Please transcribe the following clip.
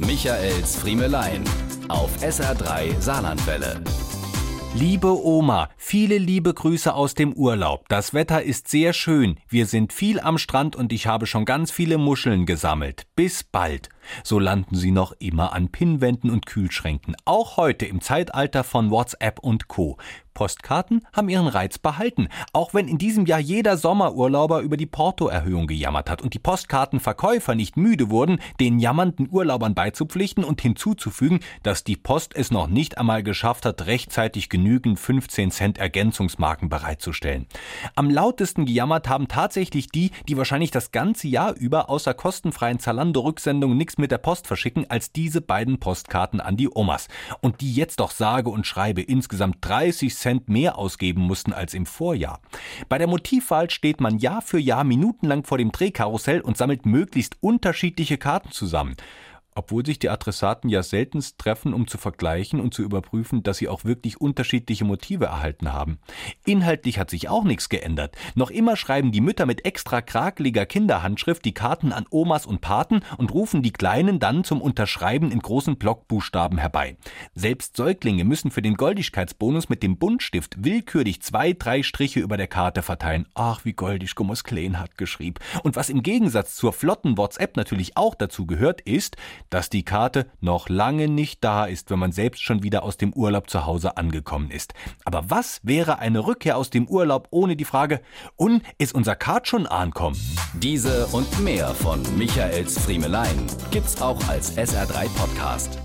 Michaels Friemelein auf SR3 Saarlandwelle. Liebe Oma, viele liebe Grüße aus dem Urlaub. Das Wetter ist sehr schön. Wir sind viel am Strand und ich habe schon ganz viele Muscheln gesammelt. Bis bald. So landen sie noch immer an Pinnwänden und Kühlschränken, auch heute im Zeitalter von WhatsApp und Co. Postkarten haben ihren Reiz behalten, auch wenn in diesem Jahr jeder Sommerurlauber über die Portoerhöhung gejammert hat und die Postkartenverkäufer nicht müde wurden, den jammernden Urlaubern beizupflichten und hinzuzufügen, dass die Post es noch nicht einmal geschafft hat, rechtzeitig genügend 15 Cent Ergänzungsmarken bereitzustellen. Am lautesten gejammert haben tatsächlich die, die wahrscheinlich das ganze Jahr über außer kostenfreien Zalando-Rücksendungen nichts mit der Post verschicken als diese beiden Postkarten an die Omas. Und die jetzt doch sage und schreibe insgesamt 30 Cent mehr ausgeben mussten als im Vorjahr. Bei der Motivwahl steht man Jahr für Jahr minutenlang vor dem Drehkarussell und sammelt möglichst unterschiedliche Karten zusammen obwohl sich die Adressaten ja seltenst treffen, um zu vergleichen und zu überprüfen, dass sie auch wirklich unterschiedliche Motive erhalten haben. Inhaltlich hat sich auch nichts geändert. Noch immer schreiben die Mütter mit extra krakeliger Kinderhandschrift die Karten an Omas und Paten und rufen die Kleinen dann zum Unterschreiben in großen Blockbuchstaben herbei. Selbst Säuglinge müssen für den Goldigkeitsbonus mit dem Buntstift willkürlich zwei, drei Striche über der Karte verteilen. Ach, wie goldig Gummus Kleen hat geschrieben. Und was im Gegensatz zur flotten WhatsApp natürlich auch dazu gehört, ist, dass die Karte noch lange nicht da ist, wenn man selbst schon wieder aus dem Urlaub zu Hause angekommen ist. Aber was wäre eine Rückkehr aus dem Urlaub ohne die Frage, und ist unser Kart schon ankommen? Diese und mehr von Michaels Friemelein gibt's auch als SR3 Podcast.